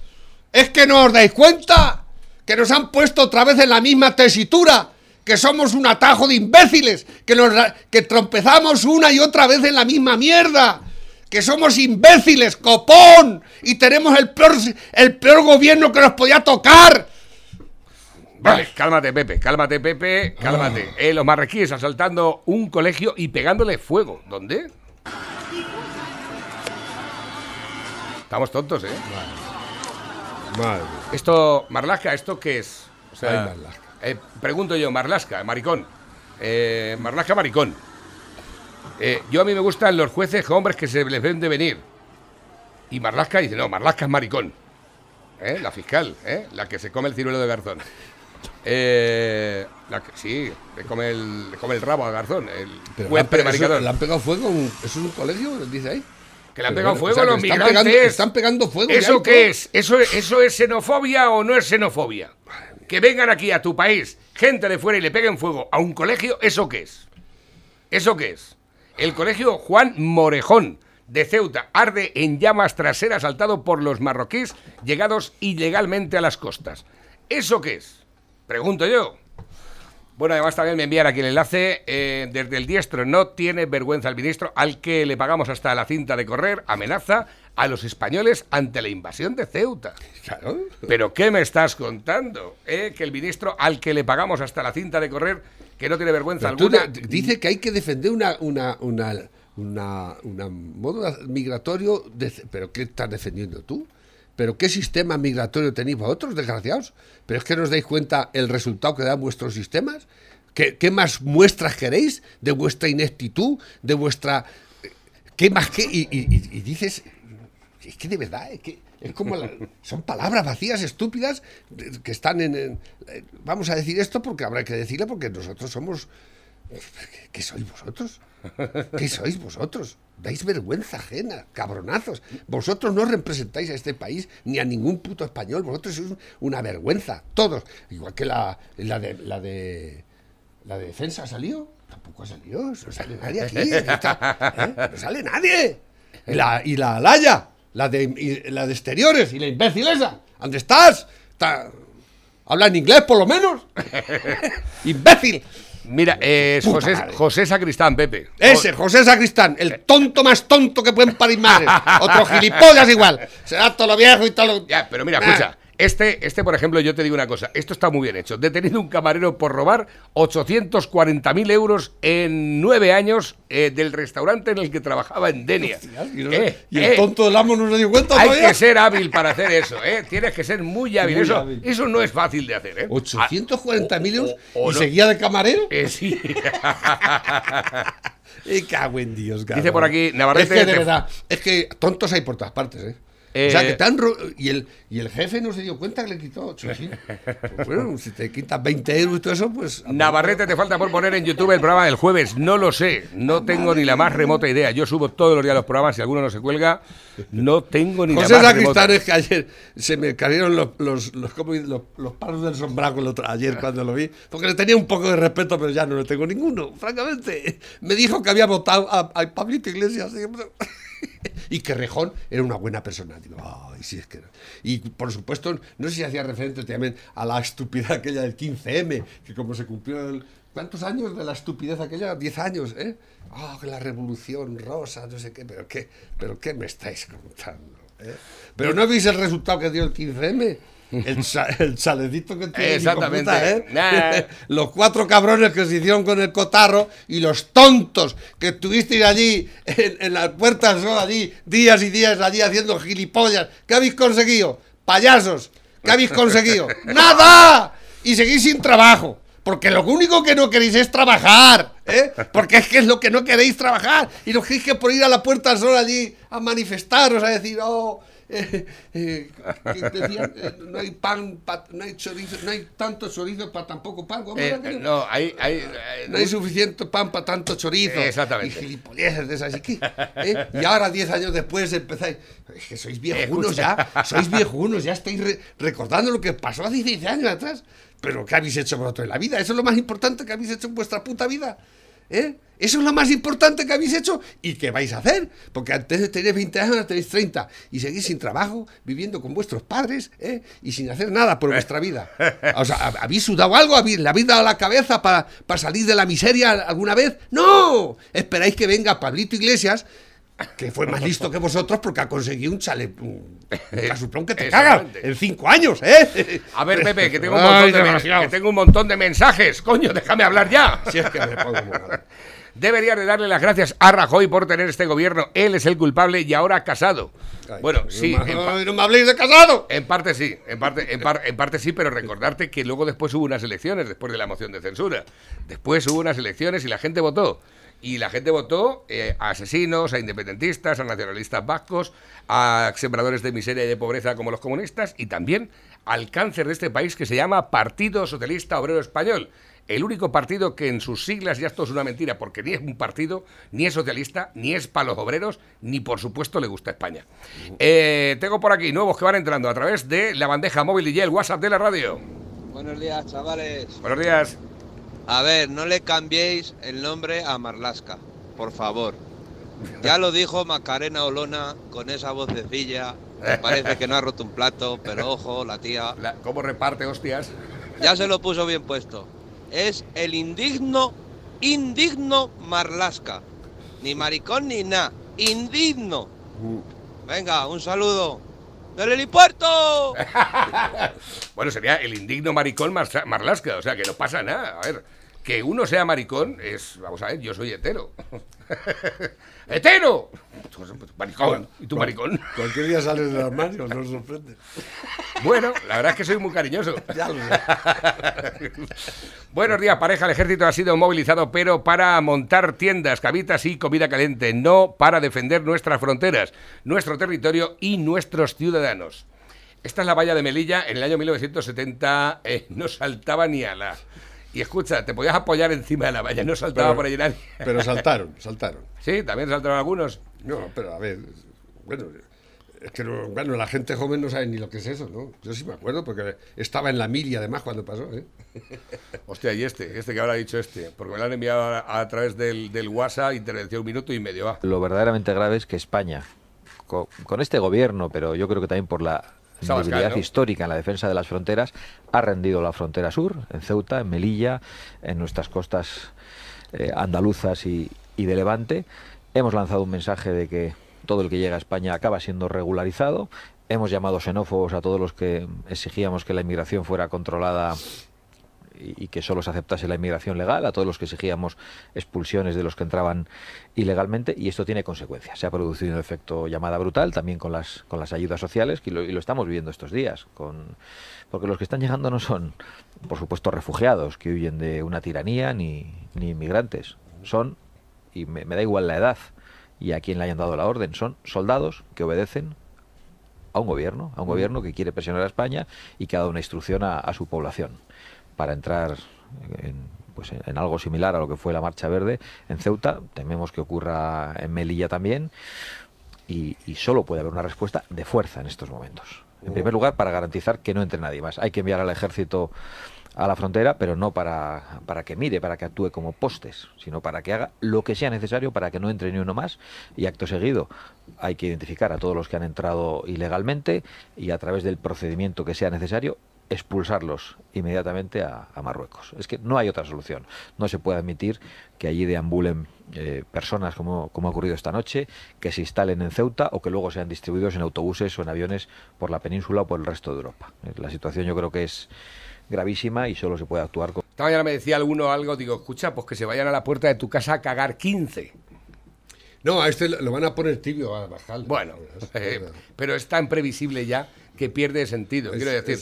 Es que no os dais cuenta que nos han puesto otra vez en la misma tesitura, que somos un atajo de imbéciles, que nos que trompezamos una y otra vez en la misma mierda que somos imbéciles, copón, y tenemos el peor, el peor gobierno que nos podía tocar. Vale, cálmate, Pepe, cálmate, Pepe, cálmate. Eh, los marroquíes asaltando un colegio y pegándole fuego. ¿Dónde? Estamos tontos, ¿eh? Madre. Esto, Marlasca, ¿esto qué es? O sea, Ay, Marlaska. eh, pregunto yo, Marlasca, maricón. Eh, Marlasca, maricón. Eh, yo a mí me gustan los jueces hombres que se les ven de venir. Y Marlasca dice, no, Marlasca es maricón. ¿Eh? La fiscal, ¿eh? La que se come el ciruelo de Garzón. Eh, la que, sí, le come, el, le come el rabo a Garzón. El Pero juez le han eso- le han pegado fuego, eso es un colegio, dice ahí. Que le han pegado bueno, fuego o sea, los están migrantes. pegando- están pegando fuego ¿Eso todo. qué es? ¿Eso, ¿Eso es xenofobia o no es xenofobia? Que vengan aquí a tu país, gente de fuera y le peguen fuego a un colegio, ¿eso qué es? ¿Eso qué es? El colegio Juan Morejón de Ceuta arde en llamas tras ser asaltado por los marroquíes llegados ilegalmente a las costas. ¿Eso qué es? Pregunto yo. Bueno, además también me envían aquí el enlace. eh, desde el diestro no tiene vergüenza el ministro, al que le pagamos hasta la cinta de correr, amenaza a los españoles ante la invasión de Ceuta. Claro. ¿Pero qué me estás contando? eh? Que el ministro al que le pagamos hasta la cinta de correr, que no tiene vergüenza Pero alguna... dice que hay que defender una, una, una, una, una modo migratorio. de- ¿Pero qué estás defendiendo tú? ¿Pero qué sistema migratorio tenéis vosotros, desgraciados? ¿Pero es que no os dais cuenta el resultado que dan vuestros sistemas? ¿Qué, más muestras queréis de vuestra ineptitud, de vuestra... ¿Qué más qué? Y, dices... Es que de verdad, es que es como la- son palabras vacías, estúpidas, que están en, en- eh, Vamos a decir esto porque habrá que decirlo porque nosotros somos... ¿Qué, sois vosotros? ¿Qué sois vosotros? Dais vergüenza ajena, cabronazos. Vosotros no representáis a este país ni a ningún puto español. Vosotros sois una vergüenza, todos. Igual que la, de la de la de defensa salió. Tampoco ha salido. No sale nadie aquí. ¿eh? No sale nadie. Y la, y la Alaya, la de, la de exteriores, y la imbécil esa. ¿Dónde estás? Está- Habla en inglés, por lo menos. ¡Imbécil! Mira, eh, es Puta José, madre. José Sacristán, Pepe. Ese, José Sacristán, el tonto más tonto que pueden parir madres. Otro gilipollas igual. Será todo lo viejo y todo lo. Ya, pero mira, Nah. escucha. Este, este, por ejemplo, yo te digo una cosa. Esto está muy bien hecho. Detenido un camarero por robar 840.000 euros en nueve años eh, del restaurante en el que trabajaba en Denia. Y, no- Eh, y el eh, tonto del amo no se dio cuenta Hay todavía. que ser hábil para hacer eso, ¿eh? Tienes que ser muy hábil. Muy eso, hábil. eso no es fácil de hacer, ¿eh? 840.000 euros o- o y no. seguía de camarero. Sí. Y cago en Dios, cabrón. Dice por aquí, Navarrete, Es que de verdad, es que tontos hay por todas partes, ¿eh? Eh, o sea, que tan ro- y, el, y el jefe no se dio cuenta que le quitó 8, sí. Pues bueno, si te quitas 20 euros y todo eso, pues... Navarrete, te falta por poner en YouTube el programa del jueves. No lo sé. No tengo ni la más remota idea. Yo subo todos los días los programas. Si alguno no se cuelga, no tengo ni José la más remota. Sacristán es que ayer se me cayeron los, los, los, los, los palos del sombrago el otro- ayer cuando lo vi, porque le tenía un poco de respeto, pero ya no le tengo ninguno, francamente. Me dijo que había votado a, a Pablito Iglesias. y- Y que Rejón era una buena persona. Digo, ay, sí es que era". Y por supuesto, no sé si hacía referencia también a la estupidez aquella del 15M, que como se cumplió el, ¿Cuántos años de la estupidez aquella? Diez años, ¿eh? Que la revolución rosa, no sé qué, pero qué, pero qué me estáis contando, ¿eh? Pero no veis el resultado que dio el 15M. El, cha- el chalecito que tiene. Exactamente. puta, ¿eh? Nah. Los cuatro cabrones que se hicieron con el cotarro y los tontos que estuvisteis allí en, en las puertas sol, allí, días y días allí haciendo gilipollas. ¿Qué habéis conseguido? Payasos. ¿Qué habéis conseguido? ¡Nada! y seguís sin trabajo. Porque lo único que no queréis es trabajar, ¿eh? Porque es que es lo que no queréis trabajar. Y no queréis que por ir a la Puerta del Sol allí a manifestaros, a decir, oh, eh, eh, que decían, eh, no hay pan, pa- no hay chorizo, no hay tanto chorizo para tan poco pan. ¿Cómo Eh, era que- no, hay, hay, no hay suficiente pan para tanto chorizo. Exactamente. Y gilipolleces de esas. ¿Y, qué? ¿Eh? y ahora, 10 años después, empezáis. Es que sois viejunos ya. Sois viejunos, ya estáis re- recordando lo que pasó hace 10 años atrás. Pero ¿qué habéis hecho vosotros en la vida? Eso es lo más importante que habéis hecho en vuestra puta vida. ¿Eh? Eso es lo más importante que habéis hecho y que vais a hacer. Porque antes tener 20 años, ahora tenéis 30 y seguís sin trabajo, viviendo con vuestros padres ¿eh? y sin hacer nada por vuestra vida. O sea, ¿hab- ¿habéis sudado algo? ¿Habéis- ¿Le habéis dado la cabeza para salir de la miseria alguna vez? ¡No! Esperáis que venga Pablito Iglesias, que fue más listo que vosotros porque ha conseguido un chale. Un, casuplón que te caga en 5 años, ¿eh? A ver, Pepe, que tengo un Ay, montón de, men- desgraciados. que tengo un montón de mensajes. Coño, déjame hablar ya. Si es que me pongo. Debería de darle las gracias a Rajoy por tener este gobierno. Él es el culpable y ahora casado. Ay, Bueno, no sí, ay, no me habléis de casado. en parte sí, en parte, en, par- en parte sí, pero recordarte que luego después hubo unas elecciones, después de la moción de censura. Después hubo unas elecciones y la gente votó. Y la gente votó eh, a asesinos, a independentistas, a nacionalistas vascos, a sembradores de miseria y de pobreza como los comunistas y también al cáncer de este país que se llama Partido Socialista Obrero Español. El único partido que en sus siglas, ya esto es una mentira, porque ni es un partido, ni es socialista, ni es para los obreros, ni por supuesto le gusta España. Eh, tengo por aquí nuevos que van entrando a través de la bandeja móvil y el WhatsApp de la radio. Buenos días, chavales. Buenos días. A ver, no le cambiéis el nombre a Marlasca, por favor. Ya lo dijo Macarena Olona con esa vocecilla. que parece que no ha roto un plato, pero ojo, la tía. La- ¿Cómo reparte hostias? Ya se lo puso bien puesto. Es el indigno, indigno Marlasca. Ni maricón ni nada. Indigno. Venga, un saludo. ¡Del helipuerto! Bueno, sería el indigno maricón Marlasca, o sea que no pasa nada. A ver, que uno sea maricón es, vamos a ver, yo soy hetero. ¡Hetero! Maricón. ¿Y tú maricón? Cualquier día sales del armario, no os sorprende. Bueno, la verdad es que soy muy cariñoso. Ya lo sé. Buenos días, pareja. El ejército ha sido movilizado, pero para montar tiendas, cabitas y comida caliente, no para defender nuestras fronteras, nuestro territorio y nuestros ciudadanos. Esta es la valla de Melilla. En el año 1970 eh, no saltaba ni ala. Y escucha, te podías apoyar encima de la valla, no saltaba Pero- por allí nadie. Pero saltaron, saltaron. Sí, también saltaron algunos. No, pero a ver, bueno, es que no- bueno, la gente joven no sabe ni lo que es eso, ¿no? Yo sí me acuerdo porque estaba en la mili además cuando pasó, ¿eh? Hostia, y este, este que habrá dicho este, porque me lo han enviado a, a través del, del WhatsApp, intervención un minuto y medio. Lo verdaderamente grave es que España, co- con, este gobierno, pero yo creo que también por la debilidad histórica en la defensa de las fronteras, ha rendido la frontera sur, en Ceuta, en Melilla, en nuestras costas eh, andaluzas y, y de Levante. Hemos lanzado un mensaje de que todo el que llega a España acaba siendo regularizado. Hemos llamado xenófobos a todos los que exigíamos que la inmigración fuera controlada y, que solo se aceptase la inmigración legal, a todos los que exigíamos expulsiones de los que entraban ilegalmente, y esto tiene consecuencias. Se ha producido un efecto llamada brutal también con las, con las ayudas sociales, y lo, estamos viendo estos días, porque los que están llegando no son, por supuesto, refugiados que huyen de una tiranía ni, ni inmigrantes, son, y me, da igual la edad y a quien le hayan dado la orden, son soldados que obedecen a un gobierno, a un gobierno que quiere presionar a España y que ha dado una instrucción a su población para entrar en, pues en, algo similar a lo que fue la Marcha Verde en Ceuta. Tememos que ocurra en Melilla también y, y solo puede haber una respuesta de fuerza en estos momentos. En primer lugar, para garantizar que no entre nadie más. Hay que enviar al ejército a la frontera, pero no para, para que mire, para que actúe como postes, sino para que haga lo que sea necesario para que no entre ni uno más. Y acto seguido hay que identificar a todos los que han entrado ilegalmente y a través del procedimiento que sea necesario expulsarlos inmediatamente a, a Marruecos. Es que no hay otra solución. No se puede admitir que allí deambulen eh, personas como, como ha ocurrido esta noche, que se instalen en Ceuta o que luego sean distribuidos en autobuses o en aviones por la península o por el resto de Europa. Eh, La situación yo creo que es gravísima y solo se puede actuar con... Esta mañana me decía alguno algo, digo, escucha, pues que se vayan a la puerta de tu casa a cagar 15. No, a este lo van a poner tibio a bajar. Bueno, eh, pero es tan previsible ya que pierde sentido. Quiero decir,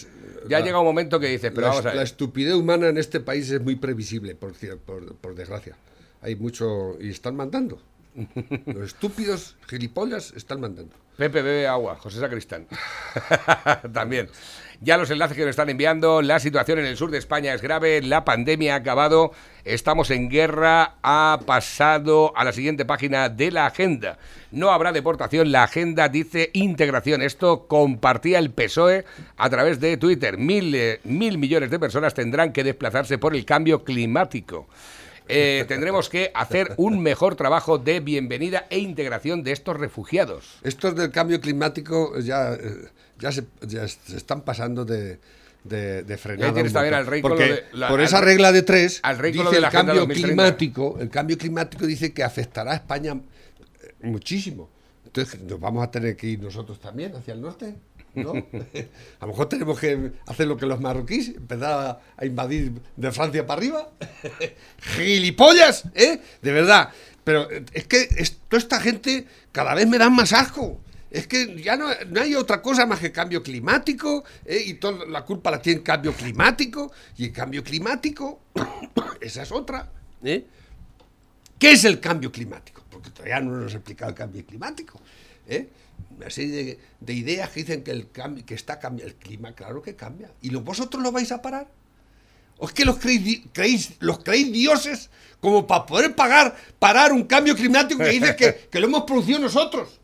Ya la- llega un momento que dices, pero la, vamos a la estupidez humana en este país es muy previsible, por, por, por desgracia. Hay mucho... y están mandando. Los estúpidos gilipollas están mandando. Pepe bebe agua, José Sacristán. También. Ya los enlaces que nos están enviando, la situación en el sur de España es grave, la pandemia ha acabado, estamos en guerra, ha pasado a la siguiente página de la agenda. No habrá deportación, la agenda dice integración. Esto compartía el PSOE a través de Twitter. Mil, eh, mil millones de personas tendrán que desplazarse por el cambio climático. Eh, tendremos que hacer un mejor trabajo de bienvenida e integración de estos refugiados. Estos del cambio climático ya, eh, ya, se, ya se están pasando de, de, de ahí tienes también al rey Porque lo de la- por esa regla de tres, al rey dice de la el cambio 2030. climático, el cambio climático dice que afectará a España eh, muchísimo. Entonces nos vamos a tener que ir nosotros también hacia el norte. ¿no? a lo mejor tenemos que hacer lo que los marroquíes, empezar a, invadir de Francia para arriba. ¡Gilipollas! ¿eh? De verdad. Pero eh, es que toda esta gente cada vez me dan más asco. Es que ya no, no hay otra cosa más que cambio climático ¿eh? y toda la culpa la tiene cambio climático y el cambio climático, esa es otra. ¿eh? ¿Qué es el cambio climático? Porque todavía no nos ha explicado el cambio climático. ¿eh? Una serie de, de ideas que dicen que, el cambio, que está cambiando el clima, claro que cambia. ¿Y vosotros lo vais a parar? ¿O es que los creéis, creéis- los creéis dioses como para poder pagar, parar un cambio climático que dice que, que lo hemos producido nosotros?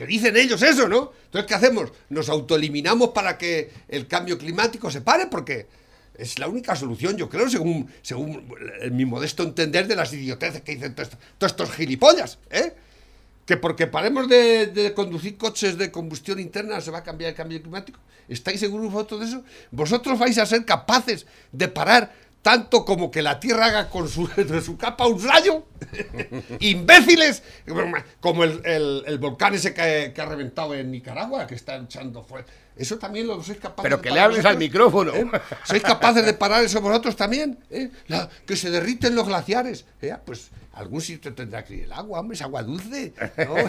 Que dicen ellos eso, ¿no? Entonces, ¿qué hacemos? ¿Nos autoeliminamos para que el cambio climático se pare? Porque es la única solución, yo creo, según, según mi modesto entender de las idioteces que dicen todos estos gilipollas, ¿eh? Que porque paremos de, de conducir coches de combustión interna se va a cambiar el cambio climático. ¿Estáis seguros vosotros de eso? ¿Vosotros vais a ser capaces de parar tanto como que la Tierra haga con su, de su capa un rayo? ¡Imbéciles! Como el, el- el volcán ese que, que ha reventado en Nicaragua, que está echando fuego. Eso también lo sois capaces Pero de que parar le hables al micrófono. ¿Eh? ¿Sois capaces de parar eso vosotros también? ¿Eh? La- que se derriten los glaciares. ¿Eh? Pues algún sitio tendrá que ir el agua, hombre, es agua dulce.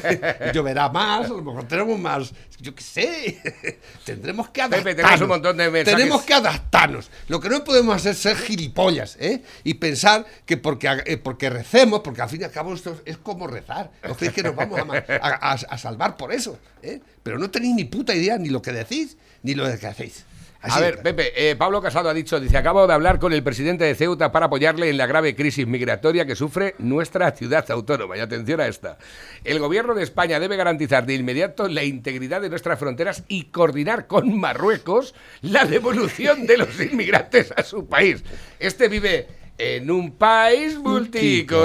lloverá más, a lo mejor tenemos más, yo qué sé. Tendremos que Pepe, adaptarnos. tenemos un montón de mensajes. Tenemos que adaptarnos. Lo que no podemos hacer es ser gilipollas, ¿eh? Y pensar que porque, eh, porque recemos, porque al fin y al cabo esto es como rezar. ¿No creéis que nos vamos a, ma- a- a- a salvar por eso? ¿eh? Pero no tenéis ni puta idea ni lo que decís, ni lo que hacéis. Así A ver. Pepe, eh, Pablo Casado ha dicho, dice, acabo de hablar con el presidente de Ceuta para apoyarle en la grave crisis migratoria que sufre nuestra ciudad autónoma. Y atención a esta. El gobierno de España debe garantizar de inmediato la integridad de nuestras fronteras y coordinar con Marruecos la devolución de los inmigrantes a su país. Este vive en un país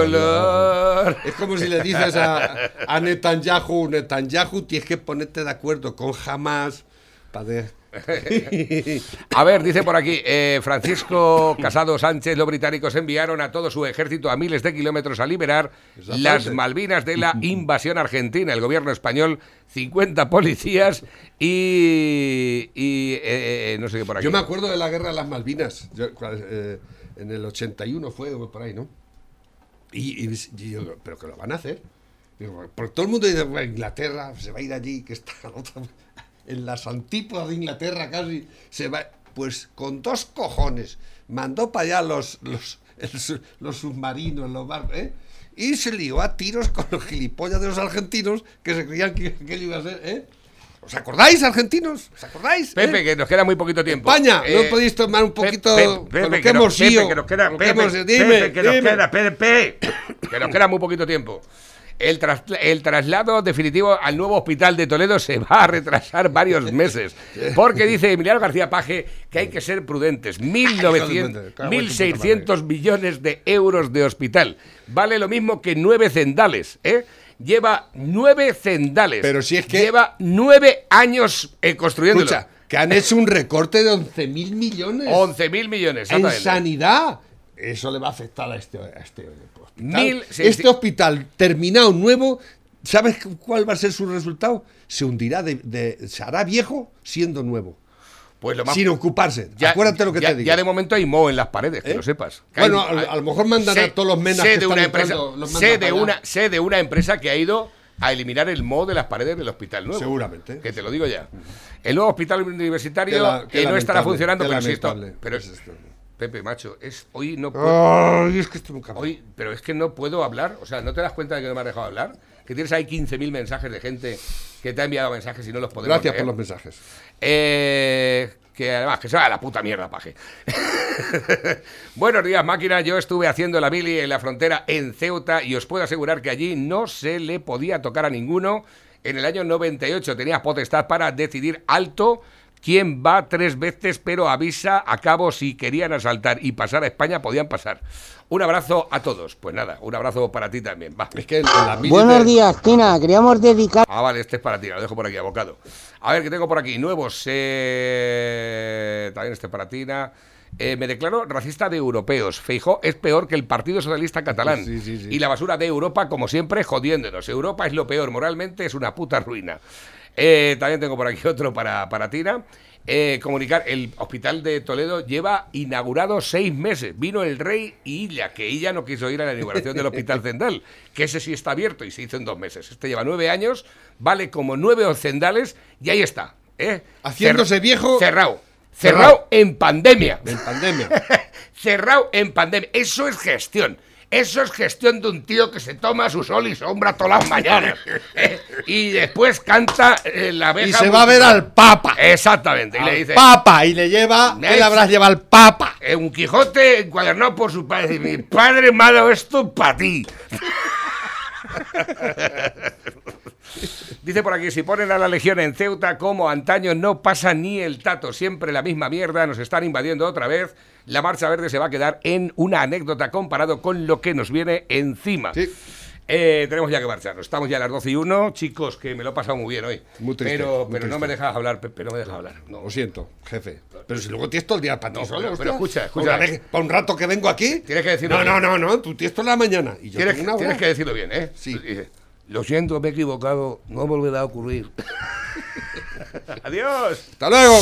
multicolor. Es como si le dices a, a Netanyahu, Netanyahu, tienes que ponerte de acuerdo con Hamas para de- A ver, dice por aquí, eh, Francisco Casado Sánchez, los británicos enviaron a todo su ejército a miles de kilómetros a liberar las Malvinas de la invasión argentina. El gobierno español, 50 policías y... y, eh, eh, no sé qué por aquí. Yo me acuerdo de la guerra de las Malvinas, yo, eh, en el 81 fue por ahí, ¿no? Y, y- y yo, ¿pero que lo van a hacer? Porque todo el mundo dice, "Bueno, Inglaterra se va a ir allí, que está en otra- en las antípodas de Inglaterra casi, se va... Pues con dos cojones, mandó para allá los, los, el los submarinos, los barcos, ¿eh? Y se lió a tiros con los gilipollas de los argentinos que se creían que, que él iba a ser, ¿eh? ¿Os acordáis, argentinos? ¿Os acordáis? Pepe, eh? que nos queda muy poquito tiempo. España, Eh, ¿no podéis tomar un poquito Pepe, con Pepe, lo que, hemos Pepe, que nos queda, Pepe, que nos queda, Pepe, que nos queda muy poquito tiempo. El, tras- el traslado definitivo al nuevo hospital de Toledo se va a retrasar varios meses. Porque dice Emiliano García Paje que hay que ser prudentes. 1.900, Cago en tu puta 1.600 millones de euros de hospital. Vale lo mismo que nueve cendales, ¿eh? Lleva nueve cendales. Pero si es que- Lleva nueve años eh, construyéndolo. Escucha, que han hecho un recorte de 11.000 millones 11.000 millones, en sanidad. Eso le va a afectar a este, a este. Mil Este hospital terminado nuevo, ¿sabes cuál va a ser su resultado? Se hundirá, de, de- se hará viejo siendo nuevo. Pues lo más sin ocuparse. Acuérdate lo que ya, te digo. Ya de momento hay moho en las paredes, que ¿Eh? lo sepas. Que Bueno, hay- a, a lo mejor mandan sé- a todos los menas sé que de están una entrando, empresa, mandan sé de una sé de una empresa que ha ido a eliminar el moho de las paredes del hospital nuevo. Seguramente. Que te lo digo ya. El nuevo hospital universitario Qué la- qué eh, no estará funcionando, pero sí pero. Pepe, macho, es hoy no puedo. Ay, es que estoy muy. Hoy, pero es que no puedo hablar, o sea, ¿no te das cuenta de que no me has dejado hablar? Que tienes ahí 15.000 mensajes de gente que te ha enviado mensajes y no los podemos Gracias leer. por los mensajes. Eh, que además, que se va a la puta mierda, paje. Buenos días, máquina. Yo estuve haciendo la mili en la frontera en Ceuta y os puedo asegurar que allí no se le podía tocar a ninguno. En el año 98 tenías potestad para decidir alto quién va tres veces, pero avisa a cabo si querían asaltar y pasar a España, podían pasar. Un abrazo a todos. Pues nada, un abrazo para ti también. Va. Es que Buenos de- días, Tina. Queríamos dedicar. Ah, vale, este es para ti, lo dejo por aquí, abocado. A ver, que tengo por aquí nuevos. eh, también este es para Tina. Eh, me declaro racista de europeos. Feijó es peor que el Partido Socialista Catalán. Sí, sí, sí. Y la basura de Europa, como siempre, jodiéndonos. Europa es lo peor, moralmente es una puta ruina. Eh, también tengo por aquí otro para, para Tina. Eh, comunicar, el hospital de Toledo lleva inaugurado seis meses. Vino el rey y Illa, que ella no quiso ir a la inauguración del hospital Zendal, que ese sí está abierto y se hizo en dos meses. Este lleva nueve años, vale como nueve Zendales y ahí está. ¿eh? Haciéndose Cer- viejo- Cerrado. Cerrado. Cerrado en pandemia. En pandemia. cerrado en pandemia. Eso es gestión. Eso es gestión de un tío que se toma su sol y sombra todas las mañanas. ¿eh? Y después canta eh, la abeja. Y se va a ver al Papa. Exactamente. Y le dice. Papa. Y le lleva. ¿Qué Me le ha habrás llevado al Papa? eh, un Quijote encuadernado por su padre. Dice, Mi padre me ha dado esto para ti. Dice por aquí, si ponen a la Legión en Ceuta como antaño no pasa ni el tato, siempre la misma mierda, nos están invadiendo otra vez, la Marcha Verde se va a quedar en una anécdota comparado con lo que nos viene encima. Sí. Eh, tenemos ya que marcharnos, estamos ya a las 12 y 1, chicos, que me lo he pasado muy bien hoy. Muy triste, pero muy pero no me dejas hablar, Pepe, no me dejas hablar. No. Lo siento, jefe. Pero si luego tienes todo el día para ti No, pero- escucha, vez- Para un rato que vengo aquí. Tienes que decirlo No, no, no, no. Tú tienes toda la mañana. Y yo Tienes, tengo una hora. tienes que decirlo bien, ¿eh? Sí. Lo siento, me he equivocado, no volverá a ocurrir. Adiós. Hasta luego.